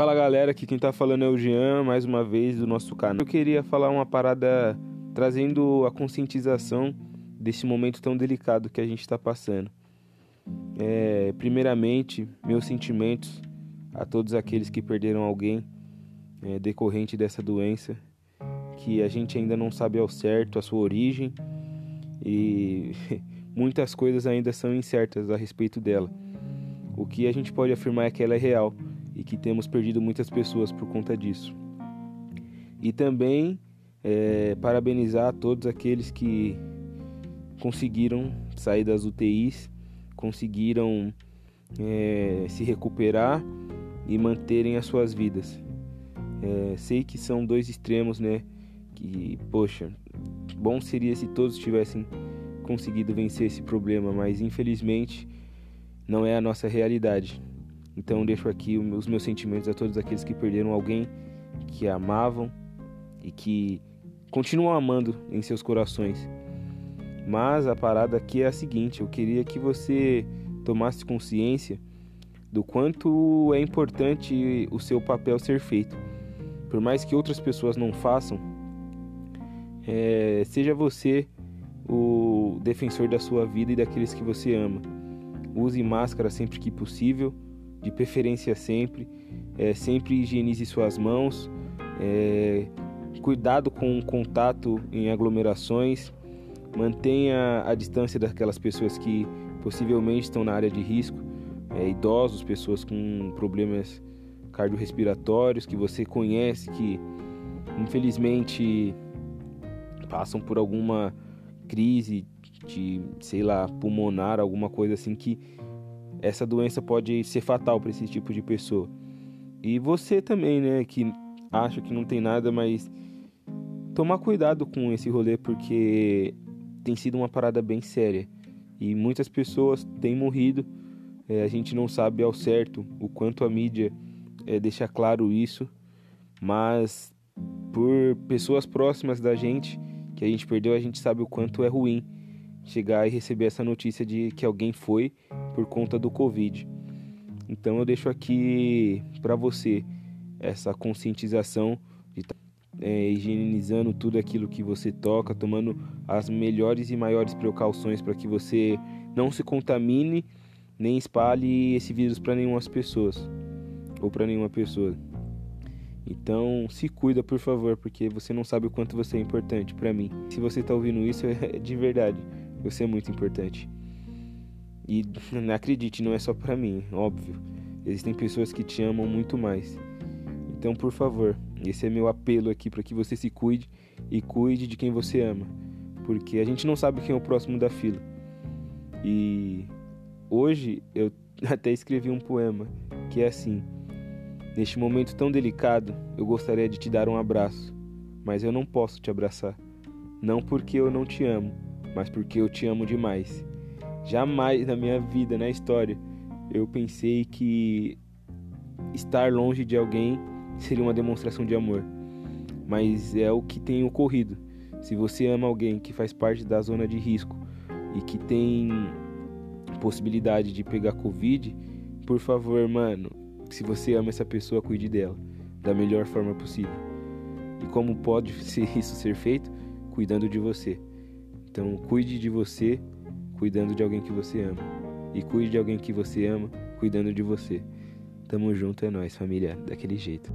Fala galera, aqui quem tá falando é o Jean, mais uma vez do nosso canal. Eu queria falar uma parada trazendo a conscientização desse momento tão delicado que a gente está passando. É, primeiramente, meus sentimentos a todos aqueles que perderam alguém é, decorrente dessa doença, que a gente ainda não sabe ao certo a sua origem e muitas coisas ainda são incertas a respeito dela. O que a gente pode afirmar é que ela é real e que temos perdido muitas pessoas por conta disso. E também é, parabenizar todos aqueles que conseguiram sair das UTIs, conseguiram é, se recuperar e manterem as suas vidas. É, sei que são dois extremos, né? Que, poxa, bom seria se todos tivessem conseguido vencer esse problema, mas infelizmente não é a nossa realidade. Então deixo aqui os meus sentimentos a todos aqueles que perderam alguém que amavam e que continuam amando em seus corações. Mas a parada aqui é a seguinte: eu queria que você tomasse consciência do quanto é importante o seu papel ser feito. Por mais que outras pessoas não façam, é, seja você o defensor da sua vida e daqueles que você ama. Use máscara sempre que possível de preferência sempre. É, sempre higienize suas mãos. É, cuidado com o contato em aglomerações. Mantenha a distância daquelas pessoas que possivelmente estão na área de risco. É, idosos, pessoas com problemas cardiorrespiratórios que você conhece que infelizmente passam por alguma crise de, sei lá, pulmonar, alguma coisa assim que essa doença pode ser fatal para esse tipo de pessoa. E você também, né, que acha que não tem nada, mas tomar cuidado com esse rolê porque tem sido uma parada bem séria e muitas pessoas têm morrido. É, a gente não sabe ao certo o quanto a mídia é, deixa claro isso, mas por pessoas próximas da gente que a gente perdeu, a gente sabe o quanto é ruim chegar e receber essa notícia de que alguém foi por conta do Covid. Então eu deixo aqui para você essa conscientização de estar tá, é, higienizando tudo aquilo que você toca, tomando as melhores e maiores precauções para que você não se contamine nem espalhe esse vírus para nenhuma pessoas ou para nenhuma pessoa. Então, se cuida, por favor, porque você não sabe o quanto você é importante para mim. Se você está ouvindo isso, é de verdade. Você é muito importante. E acredite, não é só para mim, óbvio. Existem pessoas que te amam muito mais. Então, por favor, esse é meu apelo aqui para que você se cuide e cuide de quem você ama, porque a gente não sabe quem é o próximo da fila. E hoje eu até escrevi um poema que é assim: Neste momento tão delicado, eu gostaria de te dar um abraço, mas eu não posso te abraçar. Não porque eu não te amo, mas porque eu te amo demais. Jamais na minha vida, na história, eu pensei que estar longe de alguém seria uma demonstração de amor. Mas é o que tem ocorrido. Se você ama alguém que faz parte da zona de risco e que tem possibilidade de pegar Covid, por favor, mano, se você ama essa pessoa, cuide dela da melhor forma possível. E como pode isso ser feito? Cuidando de você. Então, cuide de você, cuidando de alguém que você ama. E cuide de alguém que você ama, cuidando de você. Tamo junto, é nós, família, daquele jeito.